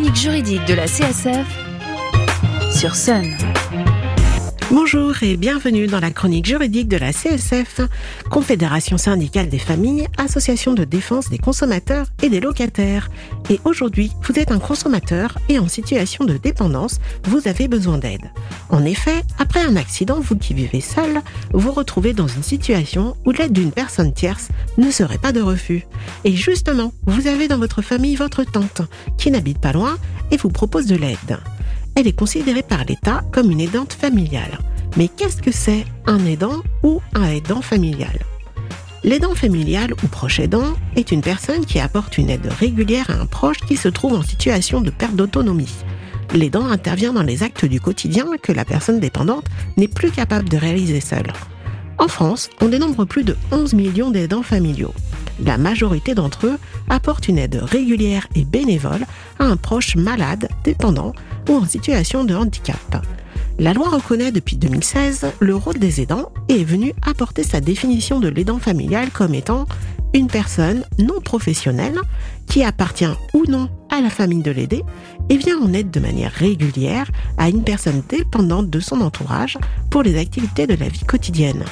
chronique juridique de la CSF sur Sun. Bonjour et bienvenue dans la chronique juridique de la CSF, Confédération syndicale des familles, association de défense des consommateurs et des locataires. Et aujourd'hui, vous êtes un consommateur et en situation de dépendance, vous avez besoin d'aide. En effet, après un accident, vous qui vivez seul, vous retrouvez dans une situation où l'aide d'une personne tierce ne serait pas de refus. Et justement, vous avez dans votre famille votre tante qui n'habite pas loin et vous propose de l'aide elle est considérée par l'État comme une aidante familiale. Mais qu'est-ce que c'est un aidant ou un aidant familial? L'aidant familial ou proche aidant est une personne qui apporte une aide régulière à un proche qui se trouve en situation de perte d'autonomie. L'aidant intervient dans les actes du quotidien que la personne dépendante n'est plus capable de réaliser seule. En France, on dénombre plus de 11 millions d'aidants familiaux. La majorité d'entre eux apportent une aide régulière et bénévole à un proche malade, dépendant en situation de handicap. La loi reconnaît depuis 2016 le rôle des aidants et est venue apporter sa définition de l'aidant familial comme étant une personne non professionnelle qui appartient ou non à la famille de l'aider et vient en aide de manière régulière à une personne dépendante de son entourage pour les activités de la vie quotidienne.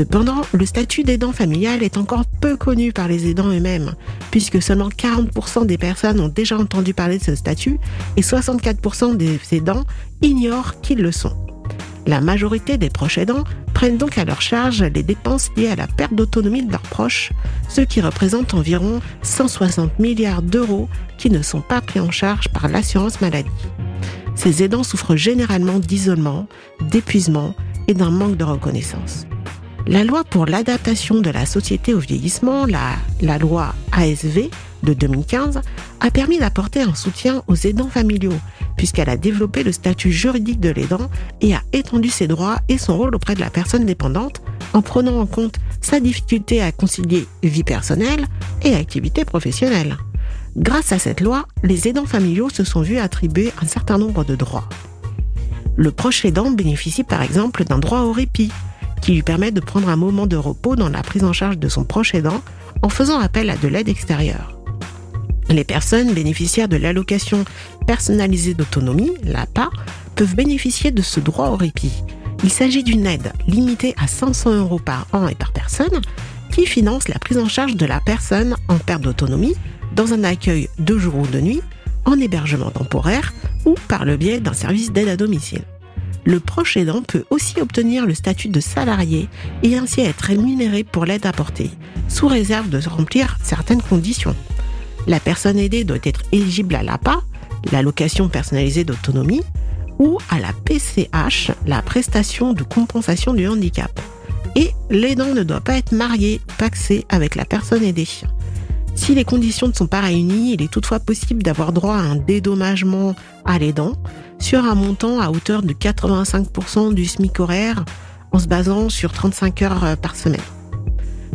Cependant, le statut d'aidant familial est encore peu connu par les aidants eux-mêmes, puisque seulement 40% des personnes ont déjà entendu parler de ce statut et 64% des aidants ignorent qu'ils le sont. La majorité des proches aidants prennent donc à leur charge les dépenses liées à la perte d'autonomie de leurs proches, ce qui représente environ 160 milliards d'euros qui ne sont pas pris en charge par l'assurance maladie. Ces aidants souffrent généralement d'isolement, d'épuisement et d'un manque de reconnaissance. La loi pour l'adaptation de la société au vieillissement, la, loi ASV de 2015, a permis d'apporter un soutien aux aidants familiaux, puisqu'elle a développé le statut juridique de l'aidant et a étendu ses droits et son rôle auprès de la personne dépendante en prenant en compte sa difficulté à concilier vie personnelle et activité professionnelle. Grâce à cette loi, les aidants familiaux se sont vus attribuer un certain nombre de droits. Le proche aidant bénéficie par exemple d'un droit au répit, qui lui permet de prendre un moment de repos dans la prise en charge de son proche aidant en faisant appel à de l'aide extérieure. Les personnes bénéficiaires de l'allocation personnalisée d'autonomie, l'APA, peuvent bénéficier de ce droit au répit. Il s'agit d'une aide limitée à 500 euros par an et par personne qui finance la prise en charge de la personne en perte d'autonomie dans un accueil de jour ou de nuit, en hébergement temporaire ou par le biais d'un service d'aide à domicile le proche aidant peut aussi obtenir le statut de salarié et ainsi être rémunéré pour l'aide apportée, sous réserve de remplir certaines conditions. La personne aidée doit être éligible à l'APA, l'allocation personnalisée d'autonomie, ou à la PCH, la prestation de compensation du handicap. Et l'aidant ne doit pas être marié paxé avec la personne aidée. Si les conditions ne sont pas réunies, il est toutefois possible d'avoir droit à un dédommagement à l'aidant sur un montant à hauteur de 85% du SMIC horaire en se basant sur 35 heures euh, par semaine.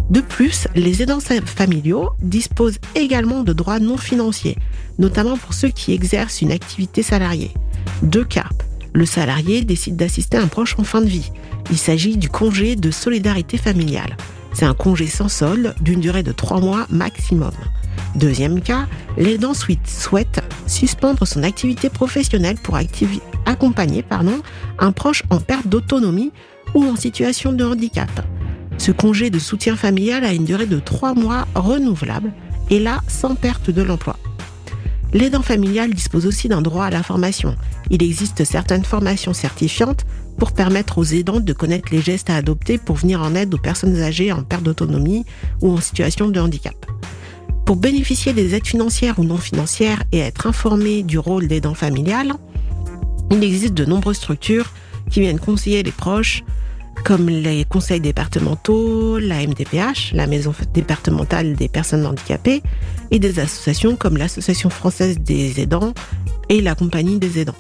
De plus, les aidants familiaux disposent également de droits non financiers, notamment pour ceux qui exercent une activité salariée. Deux cas. Le salarié décide d'assister un proche en fin de vie. Il s'agit du congé de solidarité familiale. C'est un congé sans solde d'une durée de trois mois maximum. Deuxième cas, l'aidant souhaite suspendre son activité professionnelle pour accompagner pardon, un proche en perte d'autonomie ou en situation de handicap. Ce congé de soutien familial a une durée de trois mois renouvelable et là sans perte de l'emploi. L'aidant familial dispose aussi d'un droit à la formation. Il existe certaines formations certifiantes pour permettre aux aidants de connaître les gestes à adopter pour venir en aide aux personnes âgées en perte d'autonomie ou en situation de handicap. Pour bénéficier des aides financières ou non financières et être informé du rôle d'aidant familial, il existe de nombreuses structures qui viennent conseiller les proches, comme les conseils départementaux, la MDPH, la Maison départementale des personnes handicapées, et des associations comme l'Association française des aidants et la Compagnie des aidants.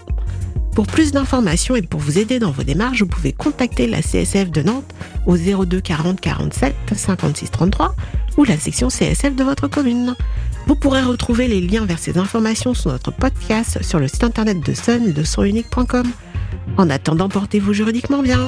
Pour plus d'informations et pour vous aider dans vos démarches, vous pouvez contacter la CSF de Nantes au 02 40 47 56 33 ou la section CSF de votre commune. Vous pourrez retrouver les liens vers ces informations sur notre podcast sur le site internet de Sun sonunique.com. En attendant, portez-vous juridiquement bien.